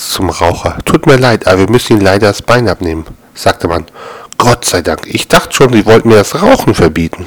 Arzt zum Raucher. Tut mir leid, aber wir müssen Ihnen leider das Bein abnehmen, sagte man. Gott sei Dank, ich dachte schon, Sie wollten mir das Rauchen verbieten.